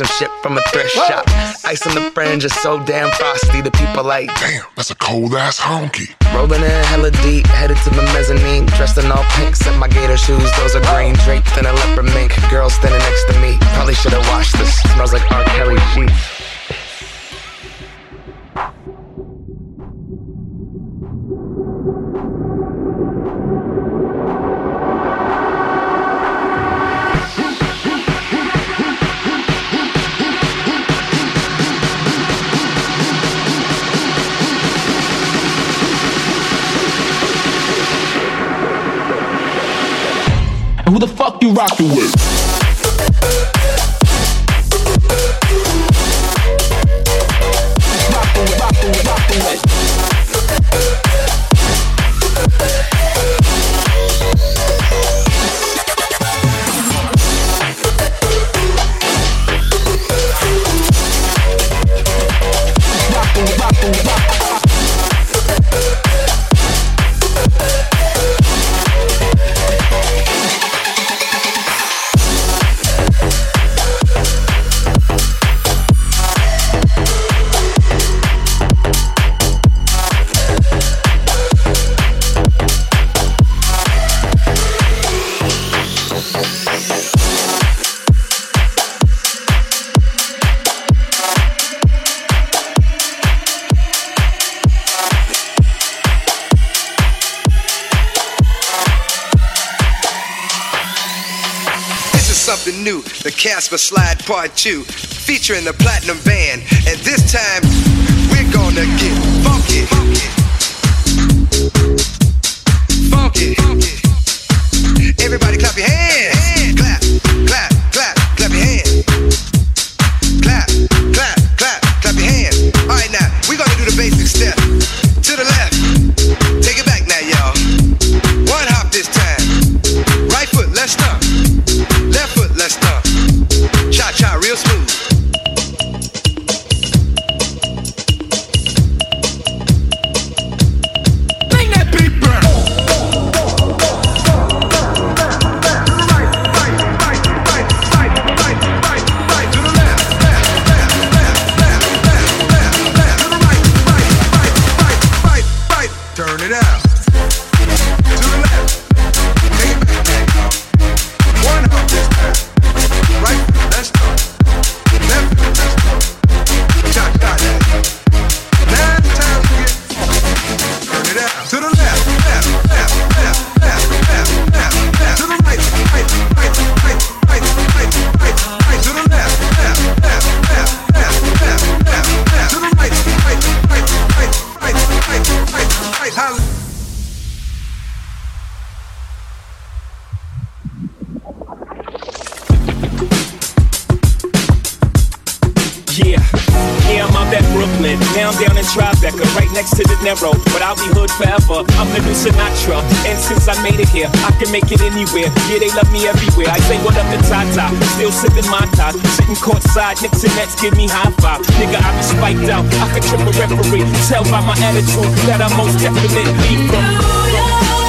some shit from a thrift Whoa. shop. Ice on the fringe is so damn frosty. The people like, damn, that's a cold ass honky. Rolling in hella deep, headed to the mezzanine. Dressed in all pink, set my gator shoes. Those are green drapes and a leopard mink. Girl standing next to me. Probably should have washed this. Smells like R. Kelly sheets. Thank you. rocking with. The Slide Part 2, featuring the Platinum Band. And this time, Holland. right next to the narrow, but I'll be hood forever. I'm the new Sinatra, and since I made it here, I can make it anywhere. Yeah, they love me everywhere. I say what up to Tata, still sipping my tie, sitting courtside, Knicks and Nets give me high five. Nigga, I be spiked out, I could trip a referee. Tell by my attitude that I most definitely from New York.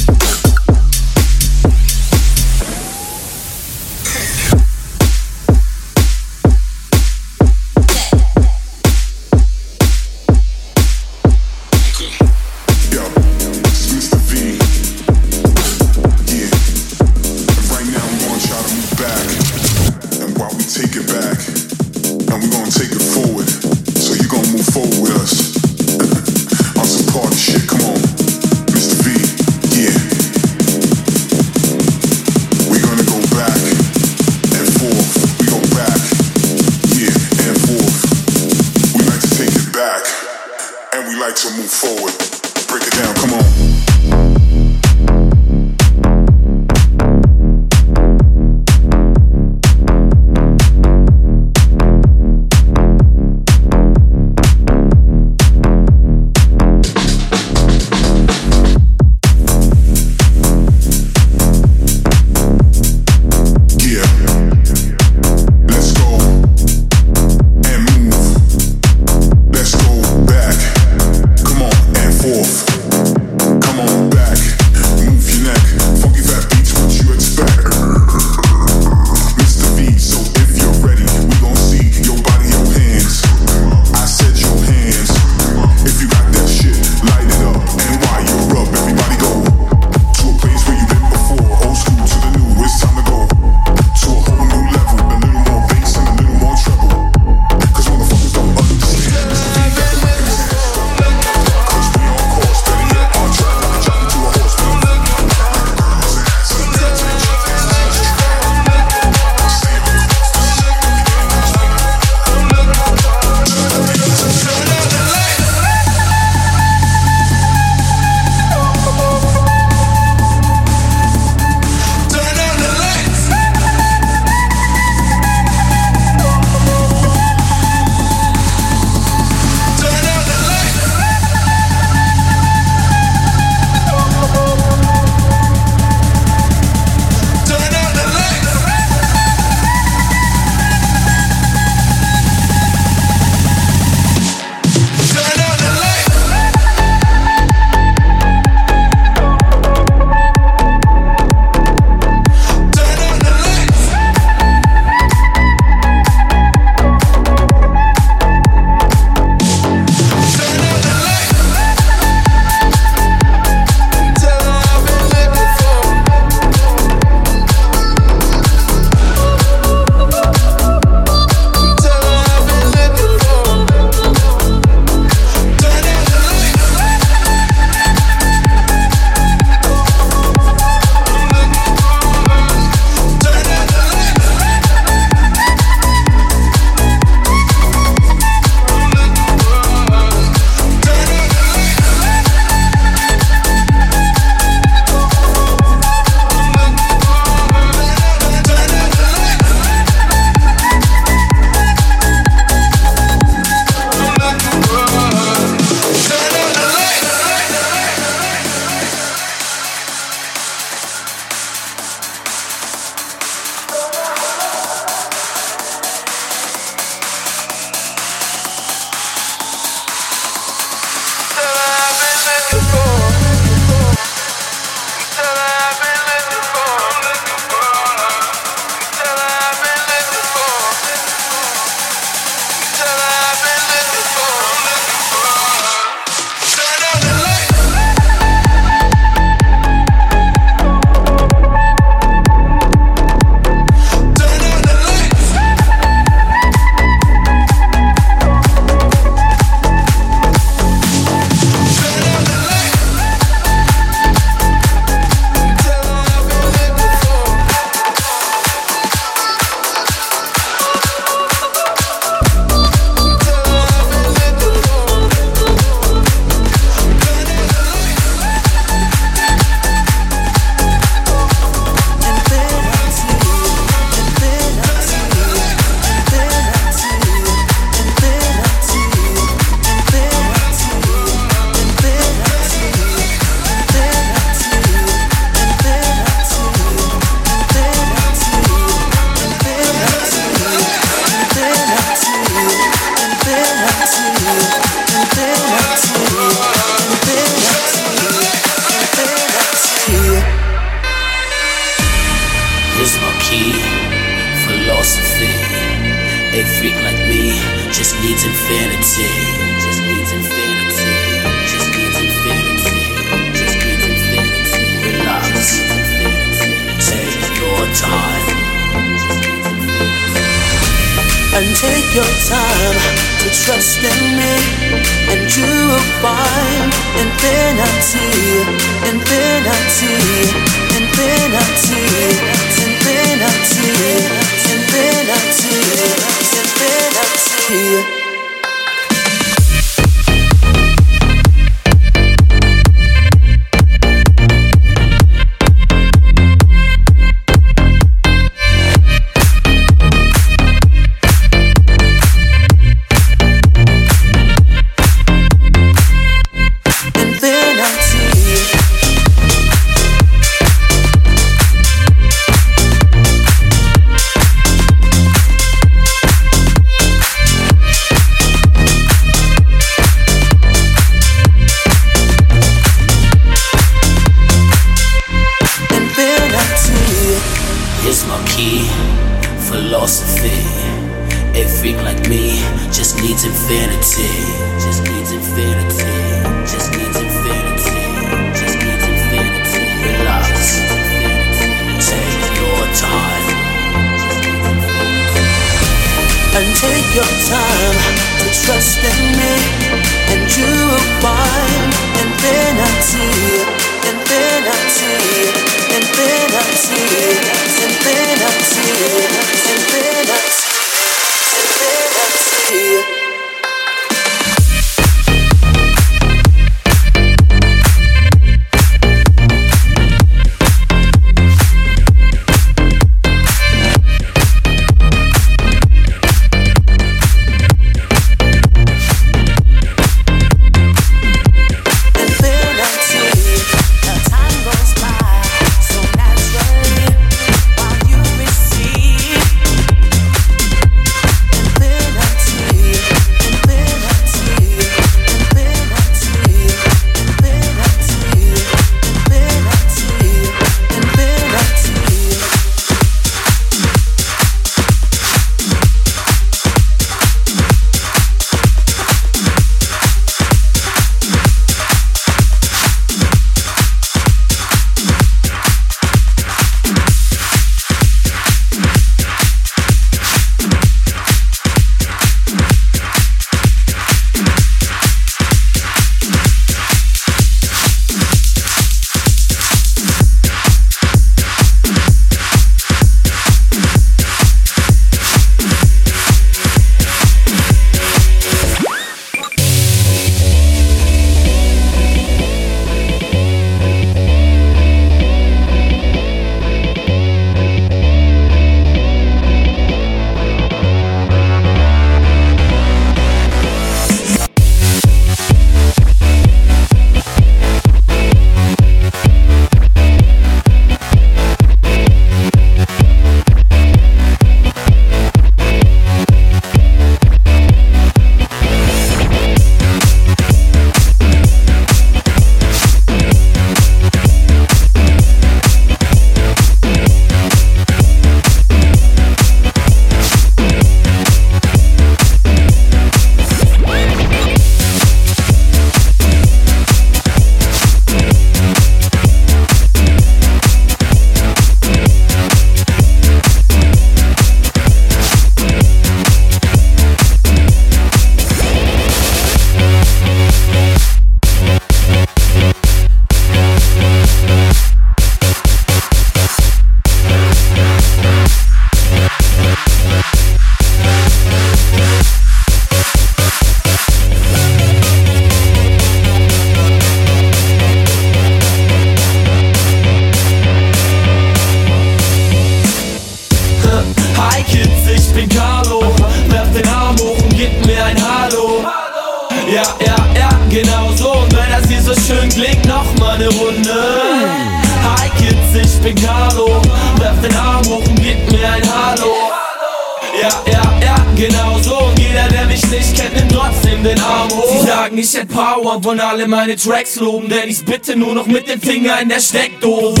meine Tracks loben, denn ich bitte nur noch mit dem Finger in der Steckdose.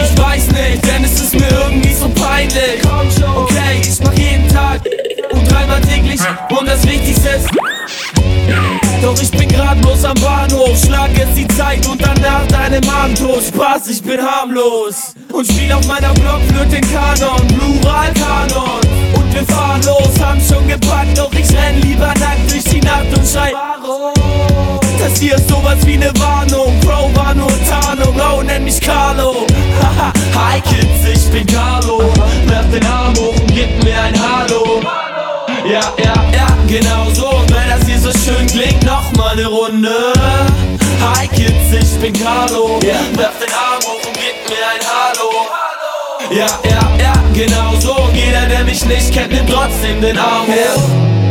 Ich weiß nicht, denn es ist mir irgendwie so peinlich. Komm schon, okay, ich mach jeden Tag und dreimal täglich und das Wichtigste ist. Doch ich bin grad bloß am Bahnhof, schlag jetzt die Zeit und danach deinem Abendbrot. Spaß, ich bin harmlos und spiel auf meiner Blockflöte Kanon, Plural Kanon. Und wir fahren los, haben schon gepackt, doch ich renn lieber nackt durch die Nacht und schrei, warum? Das hier ist sowas wie ne Warnung, Bro war nur Tarnung, oh, nenn mich Carlo. Haha, hi Kids, ich bin Carlo. Werf den Arm hoch und gib mir ein Hallo. Ja, ja, ja, genau so. Und wenn das hier so schön klingt, noch mal ne Runde. Hi Kids, ich bin Carlo. Werf den Arm hoch und gib mir ein Hallo. Ja, ja, genau so. Jeder, der mich nicht kennt, nimmt trotzdem den Arm hoch.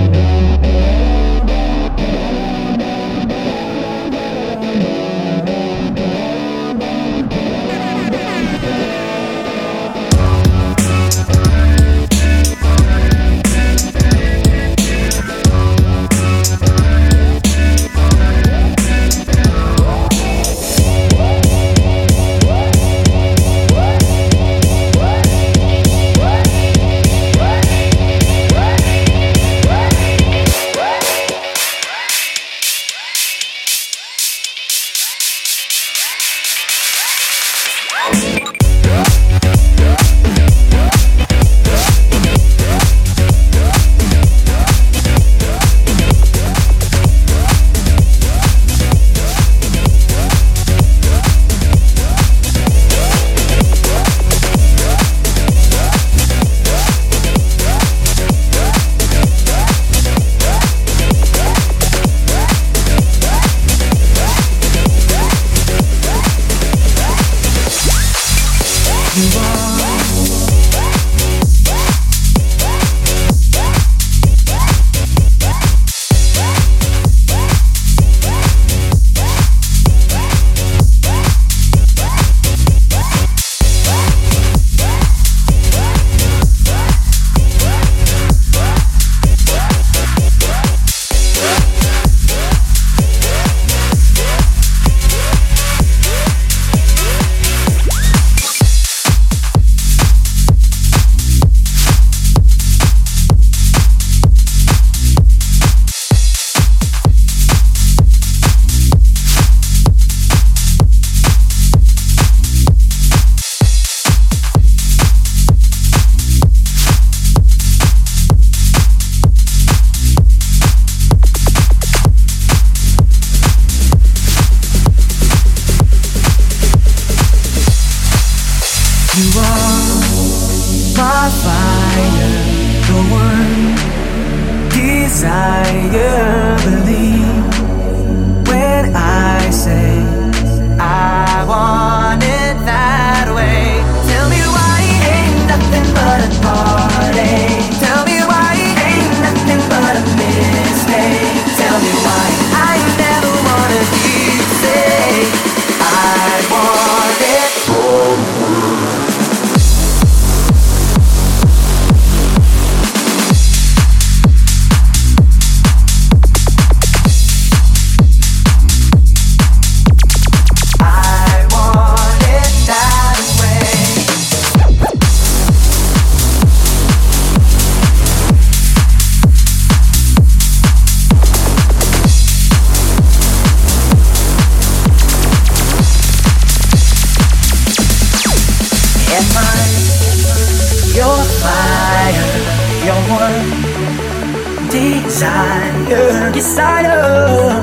Desire, desire.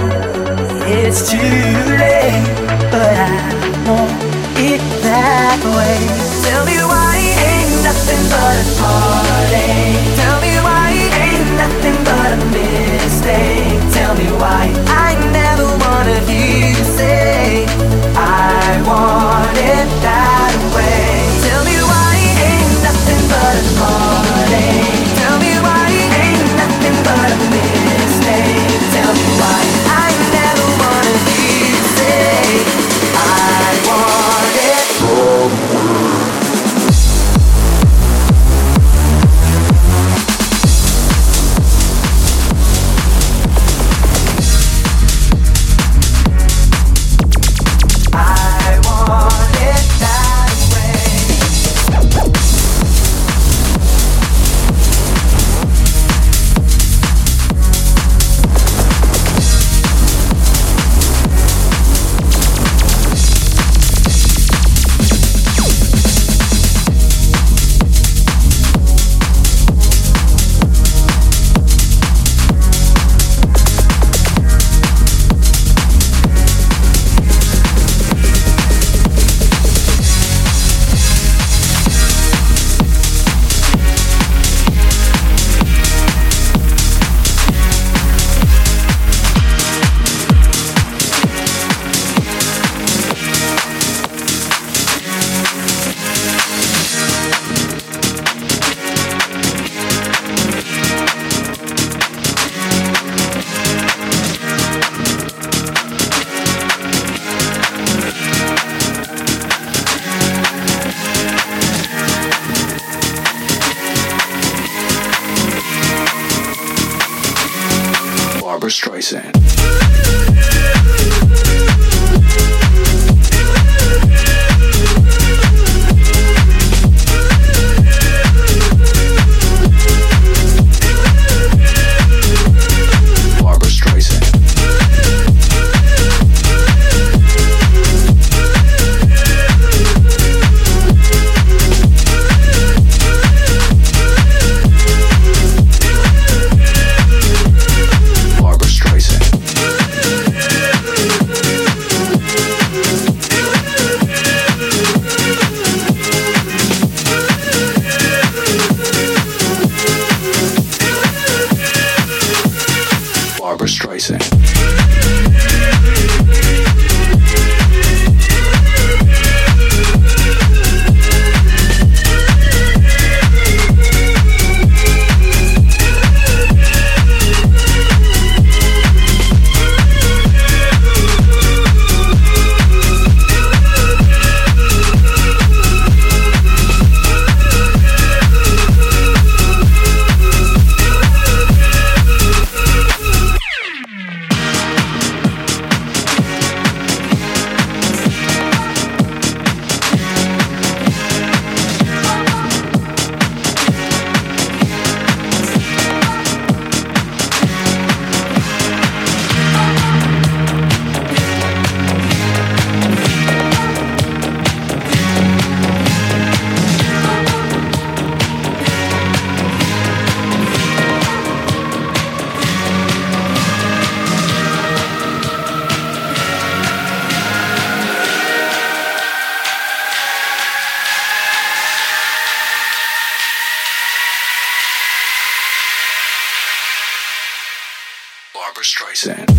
It's too late, but I want it that way. Tell me why it ain't nothing but a party. Tell me why it ain't nothing but a mistake. Tell me why I never wanted you to say I want it that way. Tell me why it ain't nothing but a party. Streisand.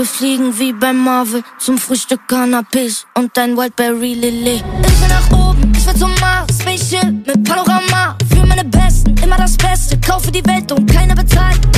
Wir fliegen wie bei Marvel zum Frühstück Cannabis und ein Wildberry Lilly. Ich will nach oben, ich will zum Mars, Spaceship mit Panorama. Für meine Besten, immer das Beste. Kaufe die Welt und keiner bezahlt.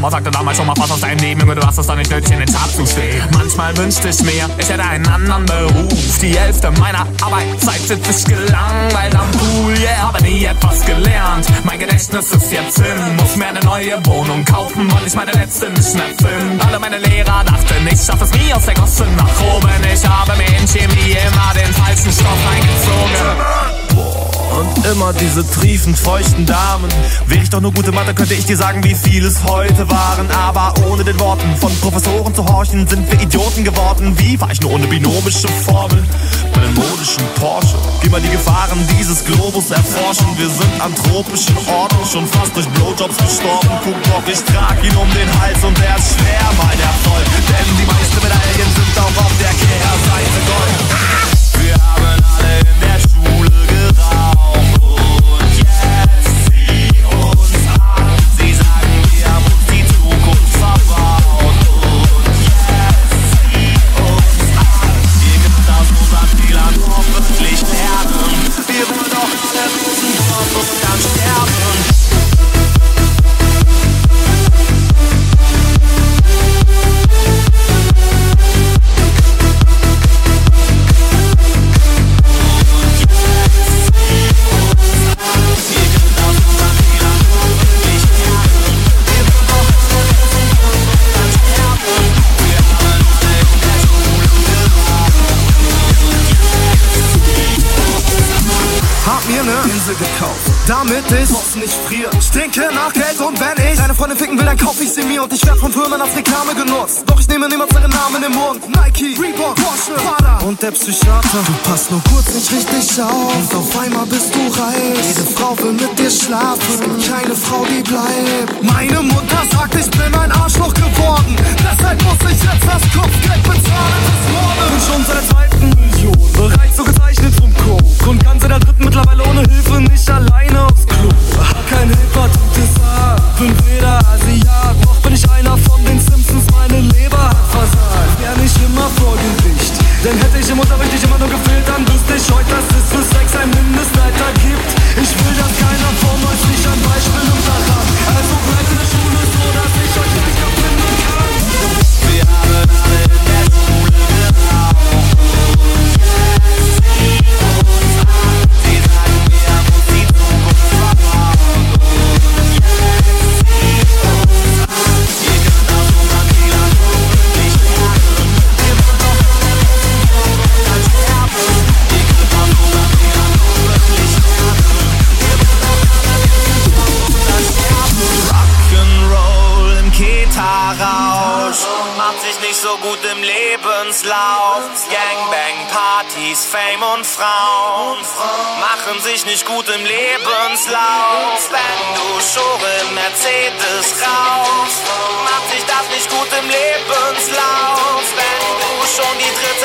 Mama sagte damals schon mal, pass aus deinem Leben, Junge, du hast es doch nicht nötig, in den Chart zu stehen. Manchmal wünschte ich mir, ich hätte einen anderen Beruf. Die Hälfte meiner Arbeitszeit sitze ich gelangweilt am Pool, yeah, habe nie etwas gelernt. Mein Gedächtnis ist jetzt hin, muss mir eine neue Wohnung kaufen, weil ich meine letzte nicht mehr finde. Alle meine Lehrer dachten, ich schaff es nie aus der Gosse nach oben. Ich habe mir in Chemie immer den falschen Stoff eingezogen. Und immer diese triefend feuchten Damen. Wäre ich doch nur gute Mathe, könnte ich dir sagen, wie viel es heute waren. Aber ohne den Worten von Professoren zu horchen, sind wir Idioten geworden. Wie war ich nur ohne binomische Formel? Meinen modischen Porsche. Geh mal die Gefahren dieses Globus erforschen. Wir sind an tropischen Orten, schon fast durch Blowjobs gestorben. Guck doch, ich trag ihn um den Hals und der ist schwer, mein Erfolg. Denn die meisten Medaillen sind auch auf der Kehrseite Gold. Wir haben alle in der Schule Stinke nach Geld und wenn ich deine Freundin ficken will, dann kauf ich sie mir und ich werd von Firmen als Reklame genutzt. Doch ich nehme niemals ihren Namen im Mund. Nike, Reebok, Porsche, Prada und der Psychiater. Du passt nur kurz nicht richtig auf und auf einmal bist du reif. Jede Frau will mit dir schlafen, keine Frau, die bleibt. Meine Mutter sagt, ich bin ein Arschloch geworden. Deshalb muss ich jetzt das Kopfgeld bezahlen bis morgen. Bin schon seit der zweiten Million, bereits so gezeichnet vom Coke und ganz in der dritten mittlerweile ohne Hilfe nicht alleine aufs Klo. Kein Hepatitis A, bin weder Asiat, noch bin ich einer von den Simpsons, meine Leber hat versagt. Wär nicht immer vor Gericht, denn hätte ich im Unterricht nicht immer nur gefehlt, dann wüsste ich heute, dass es für Sex ein Mindestalter gibt. Ich will, dass keiner von euch sich ein Beispiel nimmt daran. Also bleibt in der Schule so, dass ich euch nicht finden kann. Wir haben alle sich nicht gut im Lebenslauf. Wenn du Schore Mercedes raus, macht sich das nicht gut im Lebenslauf. Wenn du schon die dritte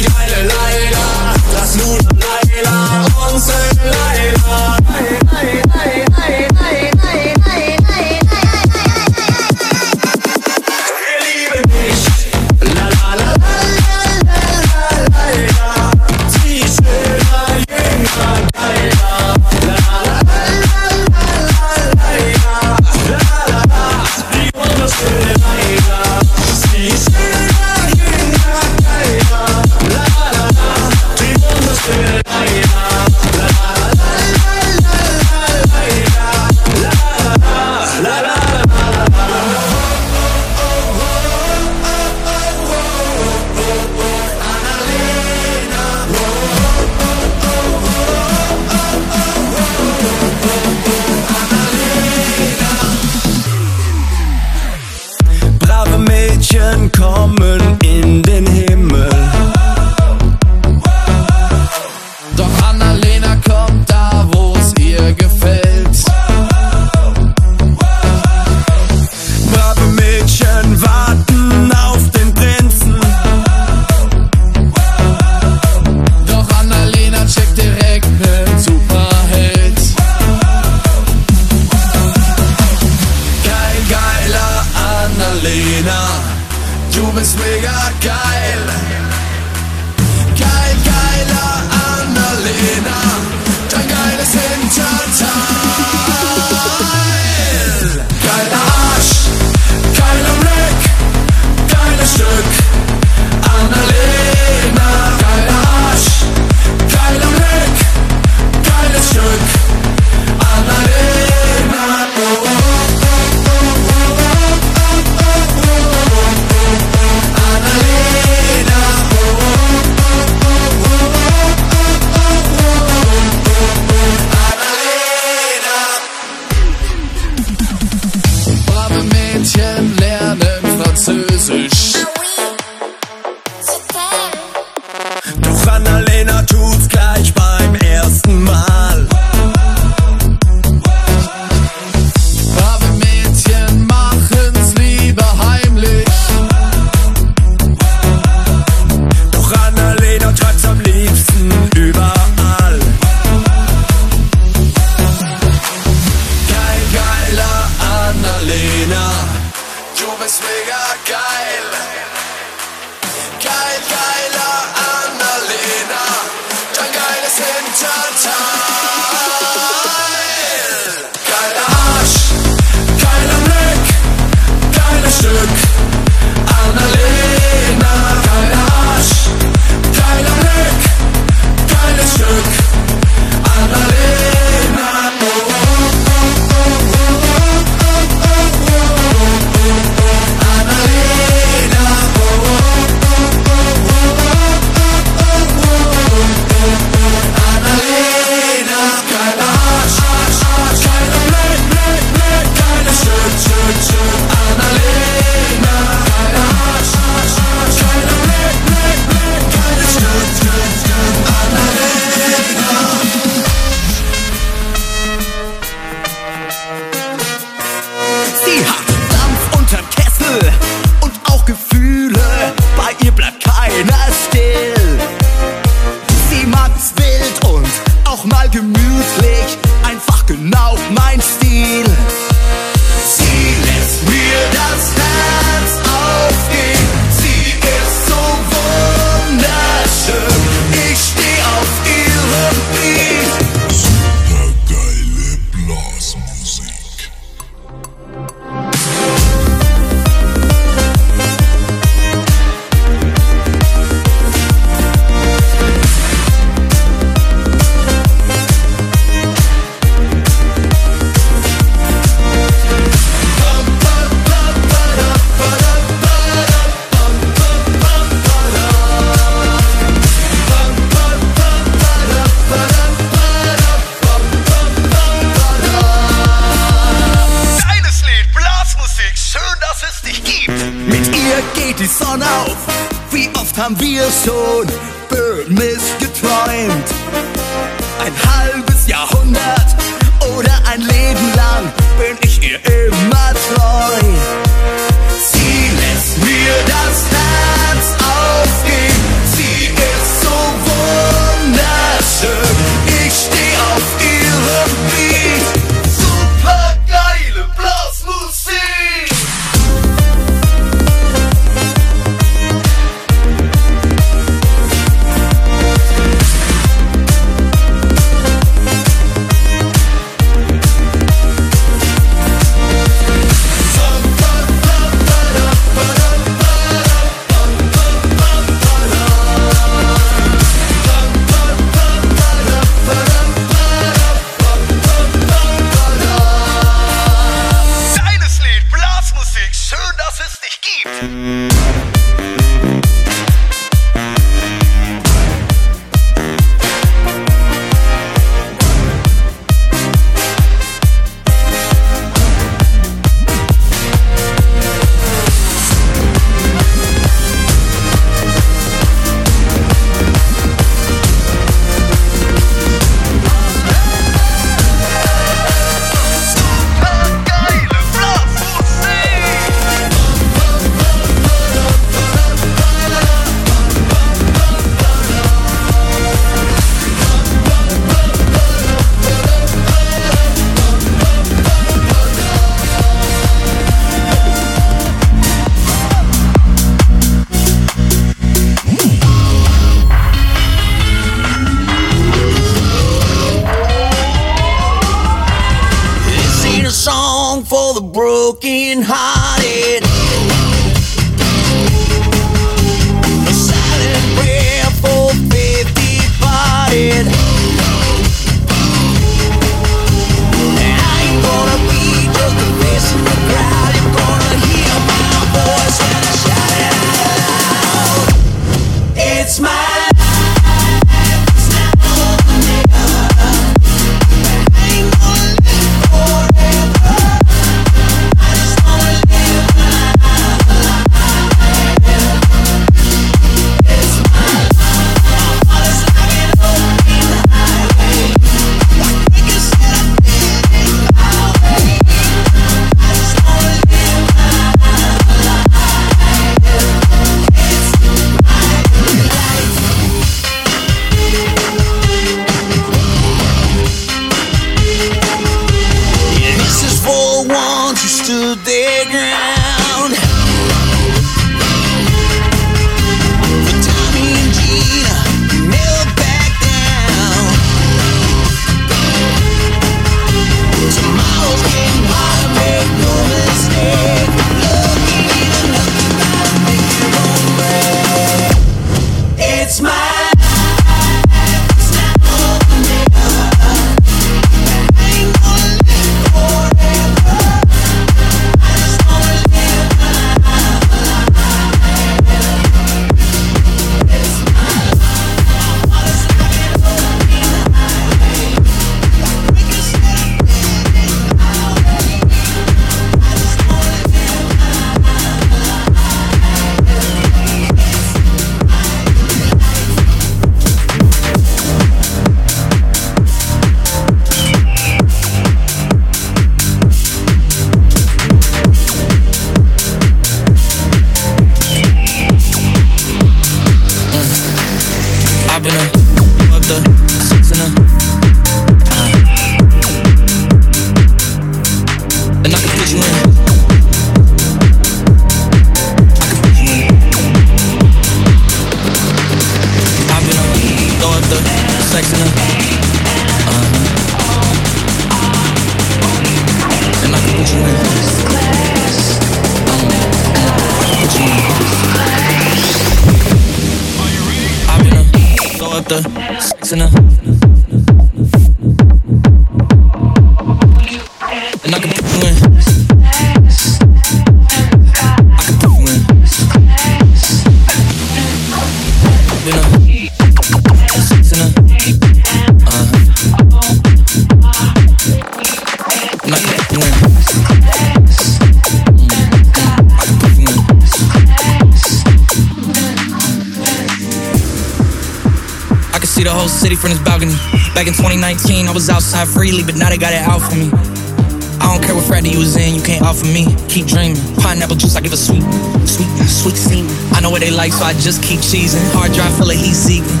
just keep cheesing. Hard drive full of heat seeking.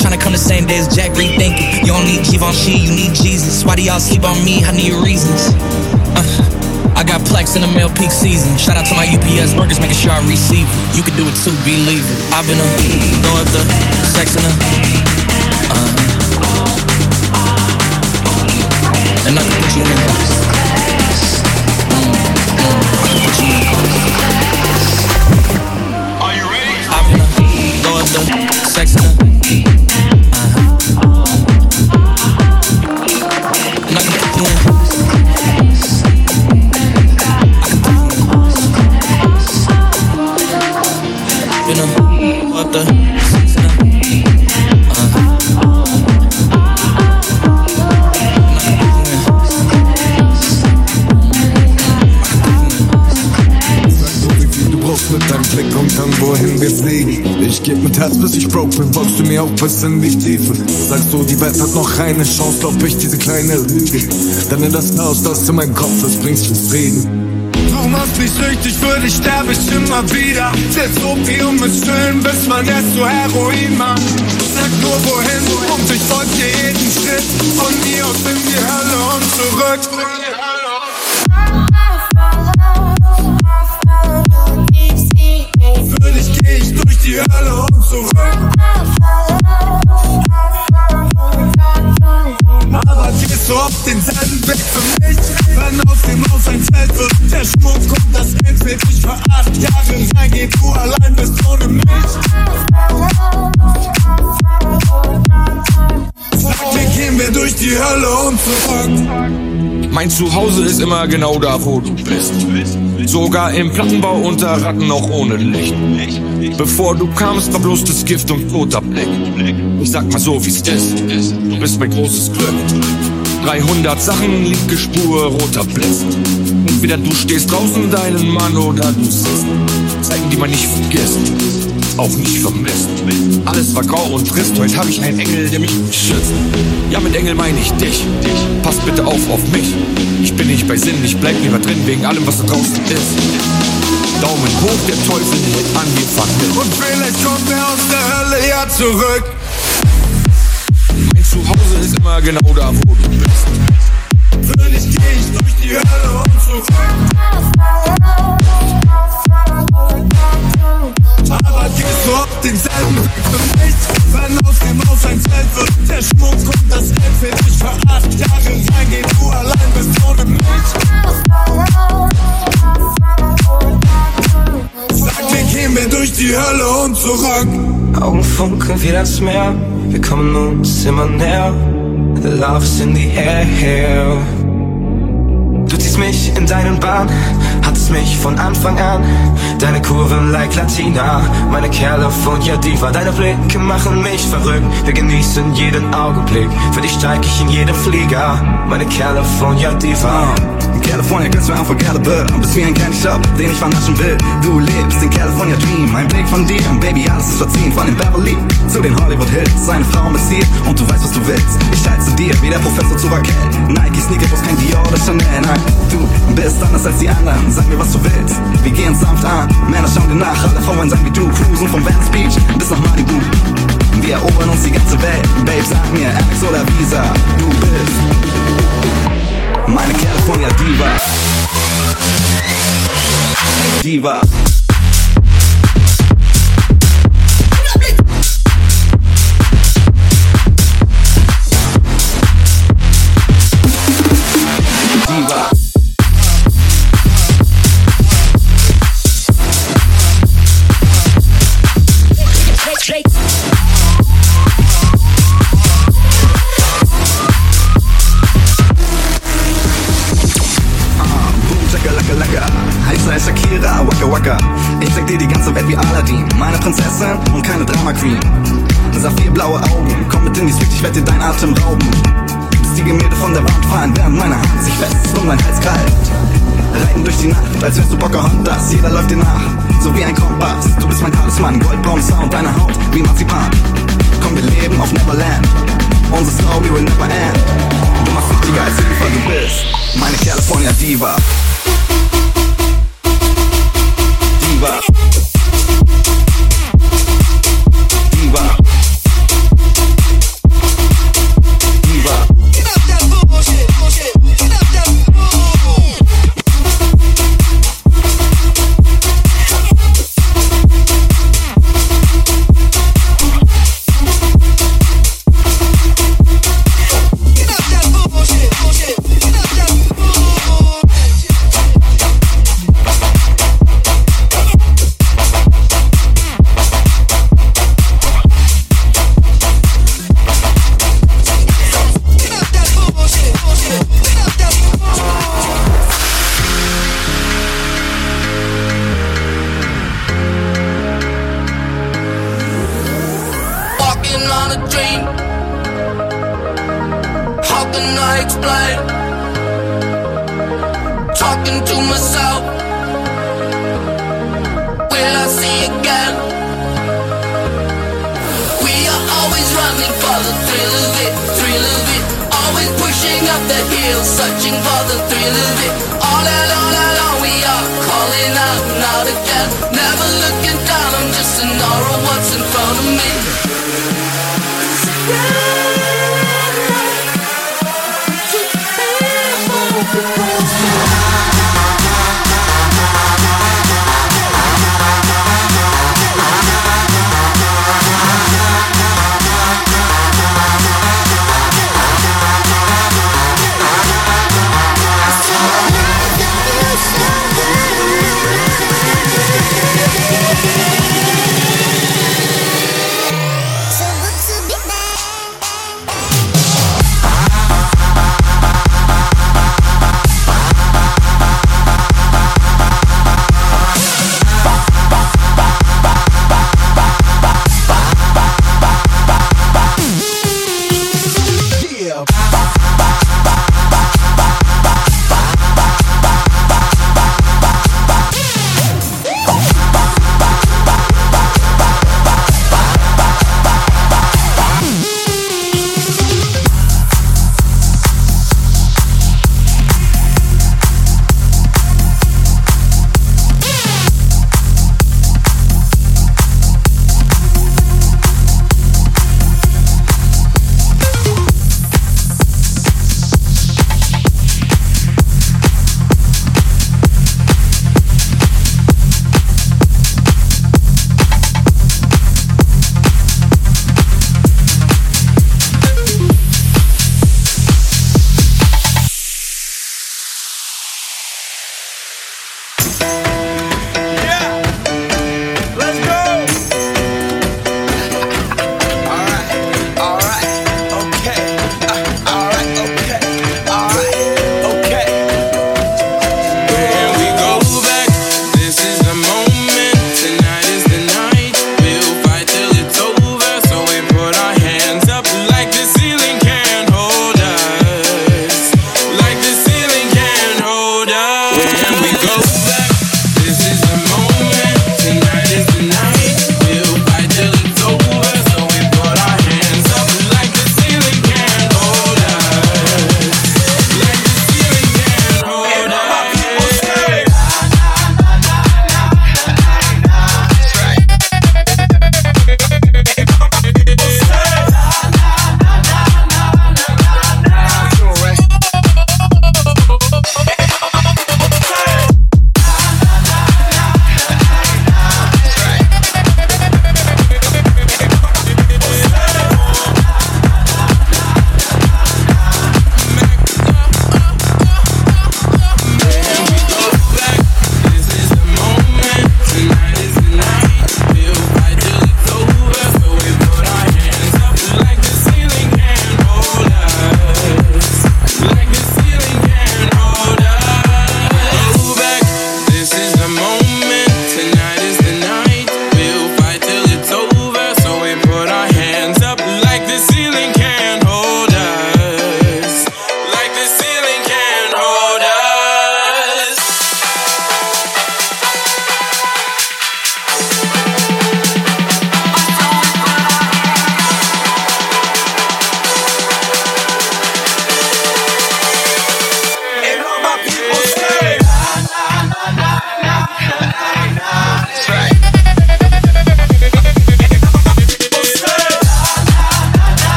Tryna come the same day as Jack rethinking. You don't need Givenchy, you need Jesus. Why do y'all sleep on me? I need reasons. Uh, I got plex in the mail peak season. Shout out to my UPS workers, making sure I receive it. You can do it too, believe it. I've been a throw up the sex in a. Uh, Welt hat noch eine Chance, glaub ich diese kleine Lüge. Dann in das Chaos, das in meinem Kopf ist, bringst du Frieden. Du machst mich süchtig, für dich sterbe ich immer wieder. Setz Opium ist schön, bis man erst zu Heroin macht. Sag nur wohin und ich folg jeden Schritt. Von mir aus in die Hölle und zurück. Mein Zuhause ist immer genau da, wo du bist. Sogar im Plattenbau unter Ratten auch ohne Licht. Bevor du kamst, war bloß das Gift und toter Blick. Ich sag mal so, wie's ist. Du bist mein großes Glück. 300 Sachen, linke Spur, roter Blitz. Entweder du stehst draußen deinen Mann oder du sitzt. Zeigen, die man nicht vergisst, auch nicht vermisst. Alles war grau und trist, heute hab ich einen Engel, der mich schützt. Ja, mit Engel meine ich dich. Pass bitte auf auf mich. Ich bin nicht bei Sinn, ich bleib lieber drin wegen allem, was da draußen ist. Daumen hoch, der Teufel hält an, wir fangen Und vielleicht kommt er aus der Hölle ja zurück. Mein Zuhause ist immer genau da, wo du bist. Dich geh ich durch die Hölle und zurück. Auf denselben Weg für mich? Wenn aus dem Haus ein Zelt wird, der Schmuck kommt, das Geld für dich für acht Jahre rein, geh du allein bist ohne mich. Sag mir, gehen wir durch die Hölle und zurück. Augen funkeln wie das Meer, wir kommen uns immer näher. Love's in the air. Du ziehst mich in deinen Bahn, hattest mich von Anfang an. Deine Kurven like Latina, meine California Diva. Deine Blicke machen mich verrückt, wir genießen jeden Augenblick. Für dich steig ich in jeden Flieger, meine California Diva. California du unforgettable Bist wie ein Candy Shop, den ich vernaschen will. Du lebst den California Dream. Ein Blick von dir, Baby, alles ist verziehen. Von den Beverly zu den Hollywood Hills. Eine Frau ist hier und du weißt, was du willst. Ich teile zu dir, wie der Professor zu Raquel. Nike Sneaker, bloß kein Dior oder Chanel Nein, du bist anders als die anderen. Sag mir, was du willst, wir gehen sanft an. Männer schauen dir nach, alle Frauen sein wie du. Cruisen vom Venice Beach bis nach Malibu. Wir erobern uns die ganze Welt. Babe, sag mir, Alex oder Visa Du bist meine California Diva. Diva. Diva. durch die Nacht, als wärst du Pocahontas. Jeder läuft dir nach, so wie ein Kompass. Du bist mein Talisman, goldbraun Sound, deine Haut wie Marzipan. Komm, wir leben auf Neverland. Unsere Story will never end. Du machst mich dicker als Eva, du bist meine California Diva. Diva.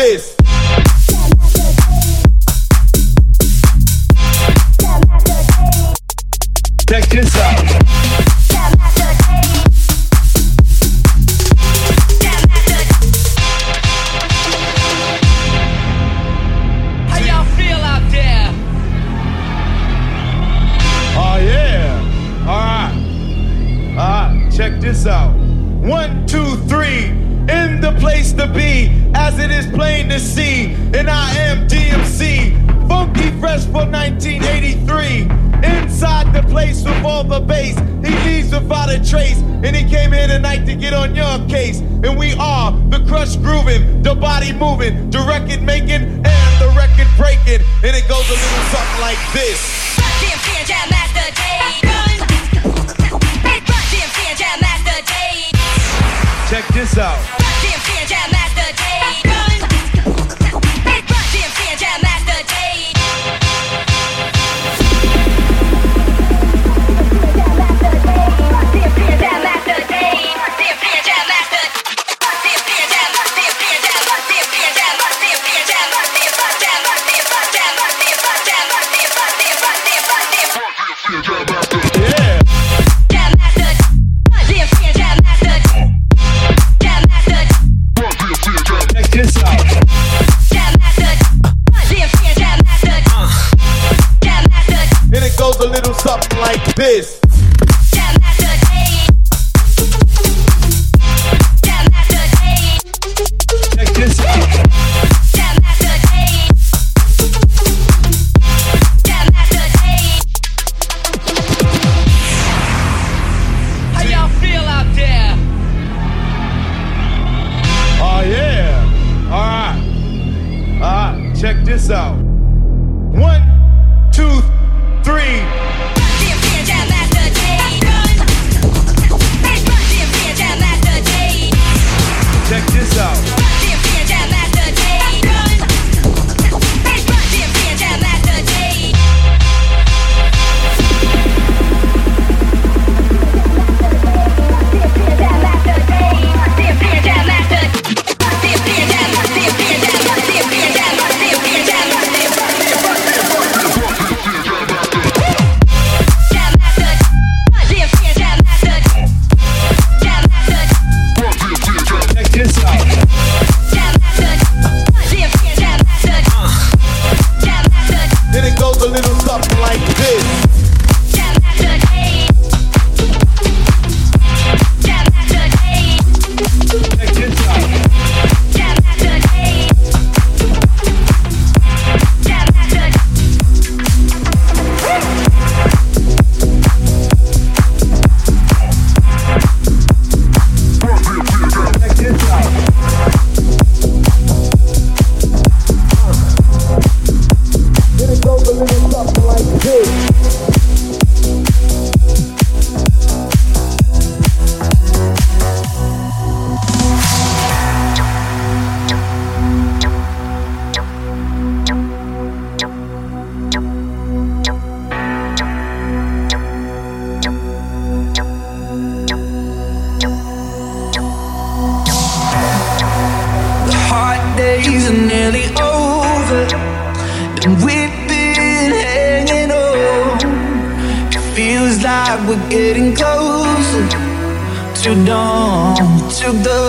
this. to get on your case. And we are the crush grooving, the body moving, the record making, and the record breaking. And it goes a little something like this. Check this out. you down to the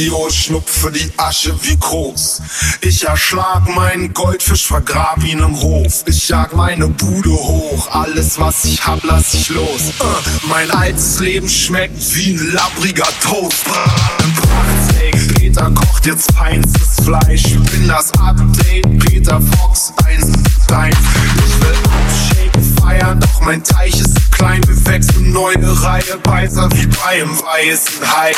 Studio, schnupfe die Asche wie Koks. Ich erschlag meinen Goldfisch, vergrab ihn im Hof. Ich jag meine Bude hoch, alles was ich hab, lass ich los. Äh, mein altes Leben schmeckt wie ein labbriger Toast. Äh, Peter kocht jetzt feinstes Fleisch. Bin das Update, Peter Fox 1 1. Ich will abshaken, feiern, doch mein Teich ist klein. Wir wechseln neue Reihe, weißer wie bei einem weißen Hai.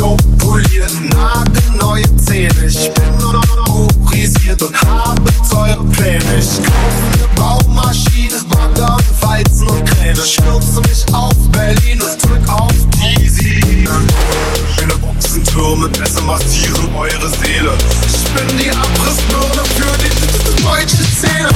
Poliert, nagelneue Zähne. Ich bin hochisiert und habe teure Pläne. Ich kaufe eine Baumaschine, Weizen und Kräne. Stürze mich auf Berlin und drück auf Easy. Schöne Boxentürme, besser massieren eure Seele. Ich bin die Abrissbirne für die deutsche Szene.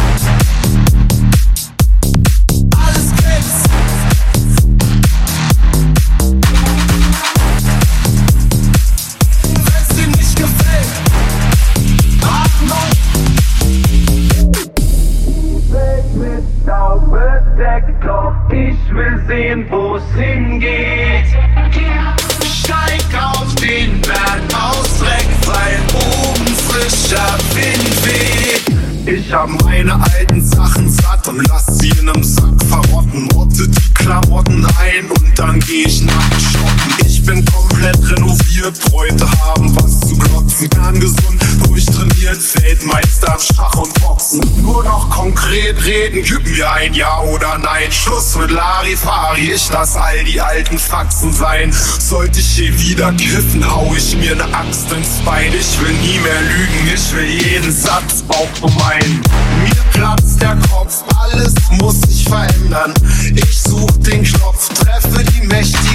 Gib mir ein Ja oder Nein. Schluss mit Larifari, ich lass all die alten Faxen sein. Sollte ich hier wieder kiffen, hau ich mir ne Axt ins Bein. Ich will nie mehr lügen, ich will jeden Satz auch bemeinen. Mir platzt der Kopf, alles muss sich verändern. Ich such den Knopf, treffe die mächtigen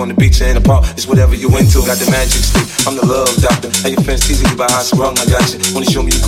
on the beach or in the park. It's whatever you into. Got the magic stick. I'm the love doctor. Now your fence teasing you by how I sprung. I got you. Wanna show me you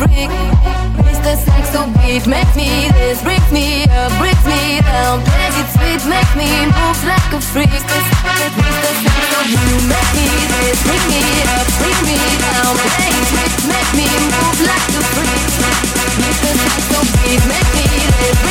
freak. Mr. Saxo beat, make me this, break me up, break me down. Play it sweet, make me move like a freak. Mr. Saxo, you make me this, break me up, break me down. Play it sweet, make me move like a freak. Mr. Saxo beat, make me this.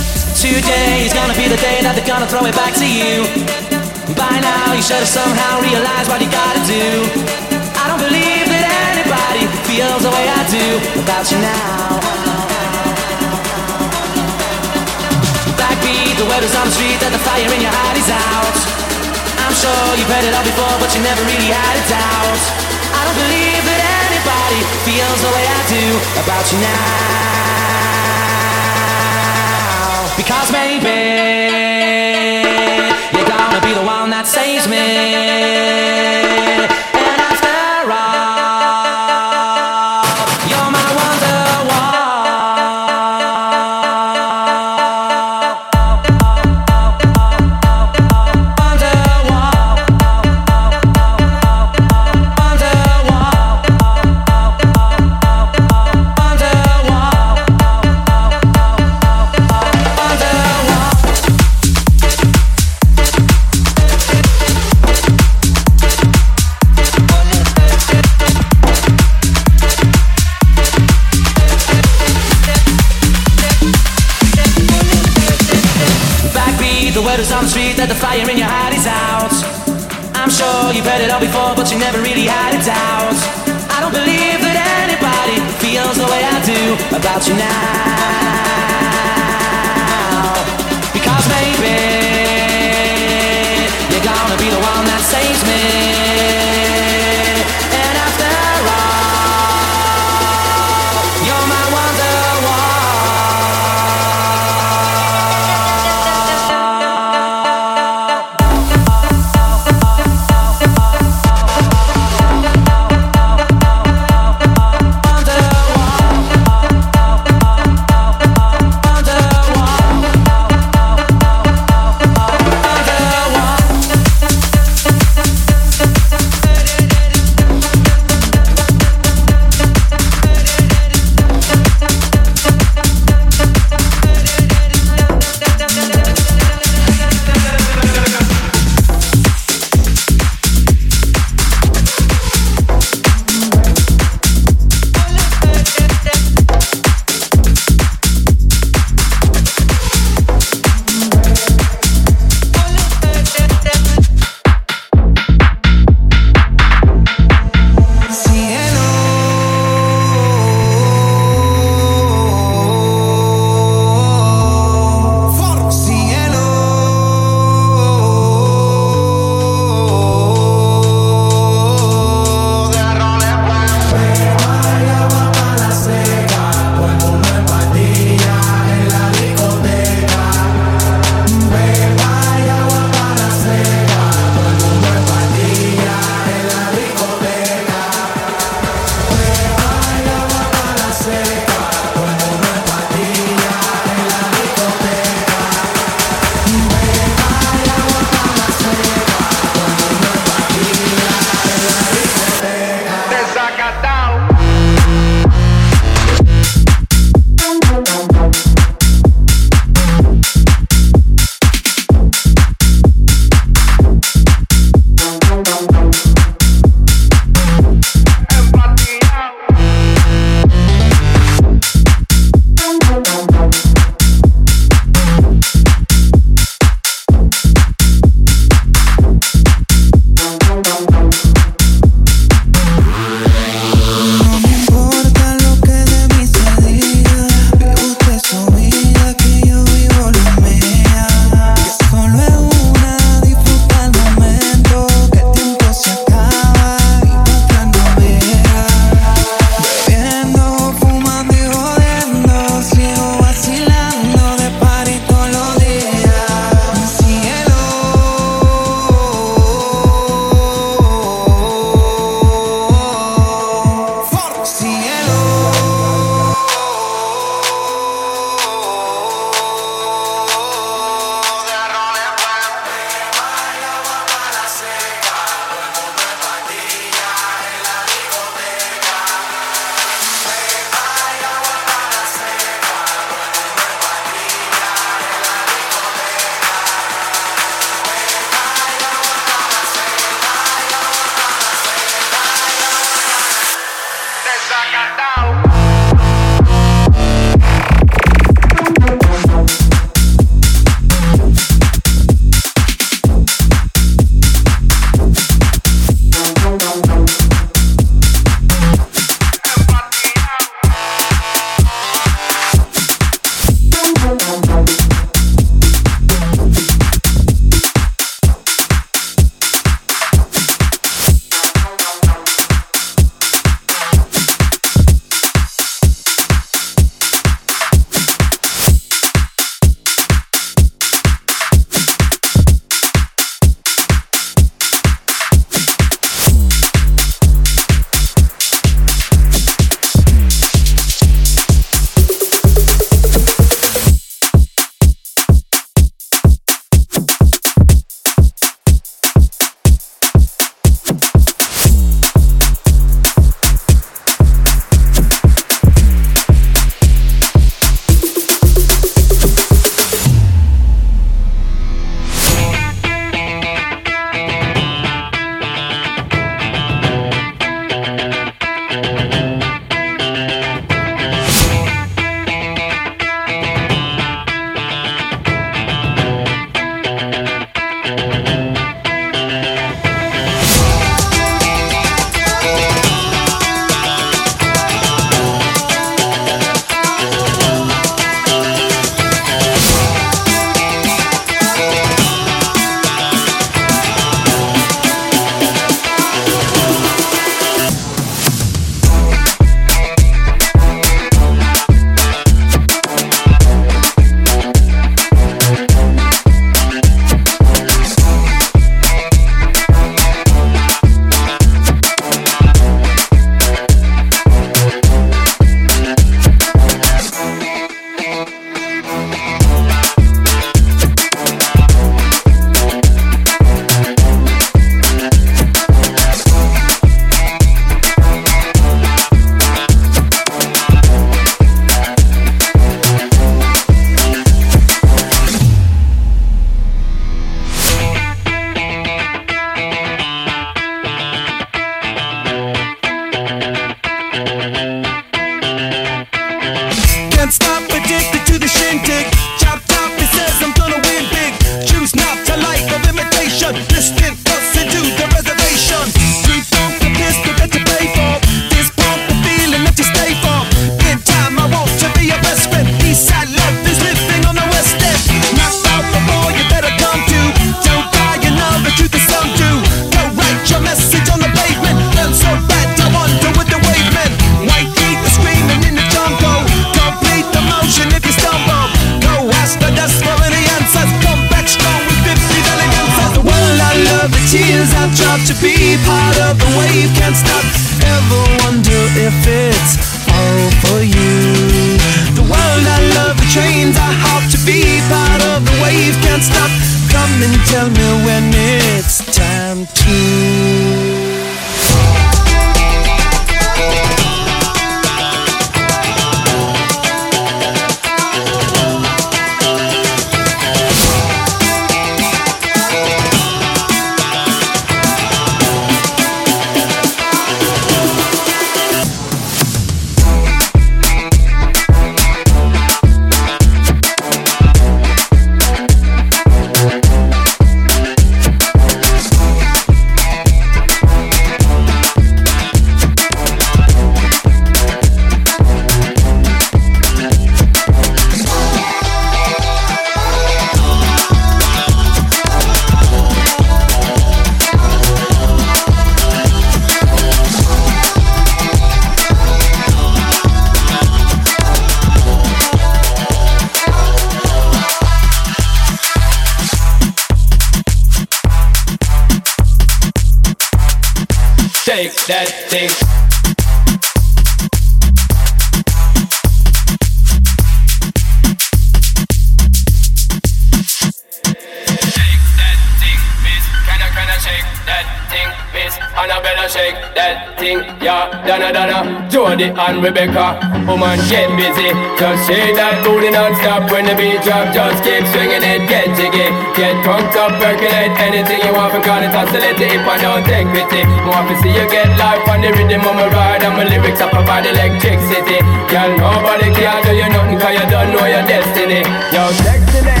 Thing, yeah. Donna, Donna, Jody and Rebecca. Woman, get busy. Just shake that booty non-stop when the beat drop. Just keep swinging it, get jiggy. Get drunk up, percolate anything you want. Because it's oscillating if I don't take pity. More to see you get life on the rhythm of my ride. And my lyrics up about electricity. Girl, nobody can do you nothing cause you don't know your destiny. Yo, sexy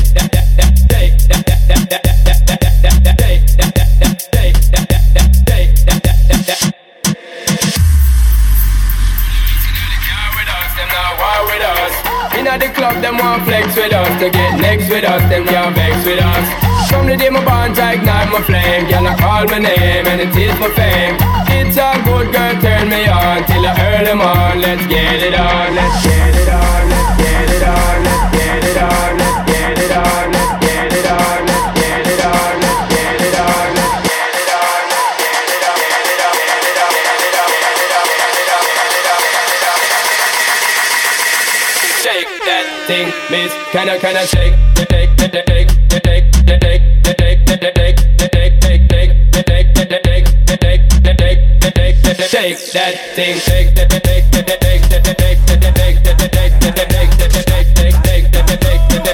Let's get it on. let's get it on, let's get it on, let's get it on, let's Can I, can I shake, shake, shake, shake, shake, shake, shake, shake, shake, shake, shake, shake, shake, shake that thing, shake, shake, shake, shake, shake,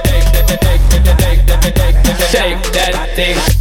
shake, shake, shake, shake, shake that thing.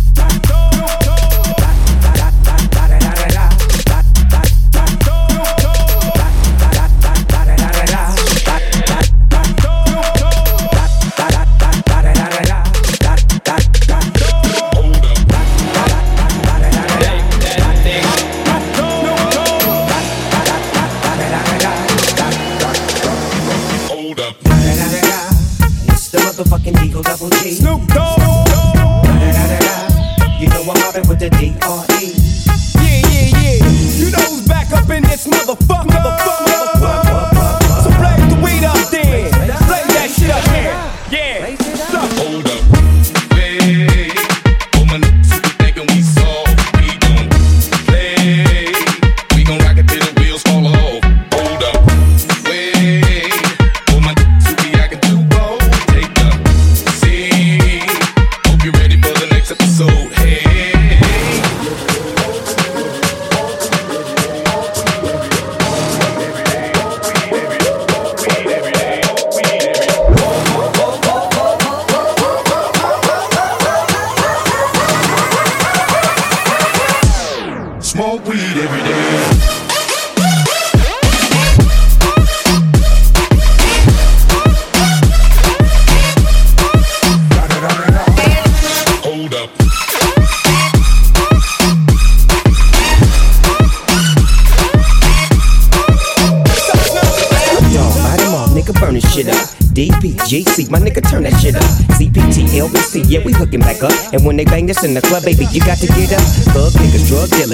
In the club, baby, you got to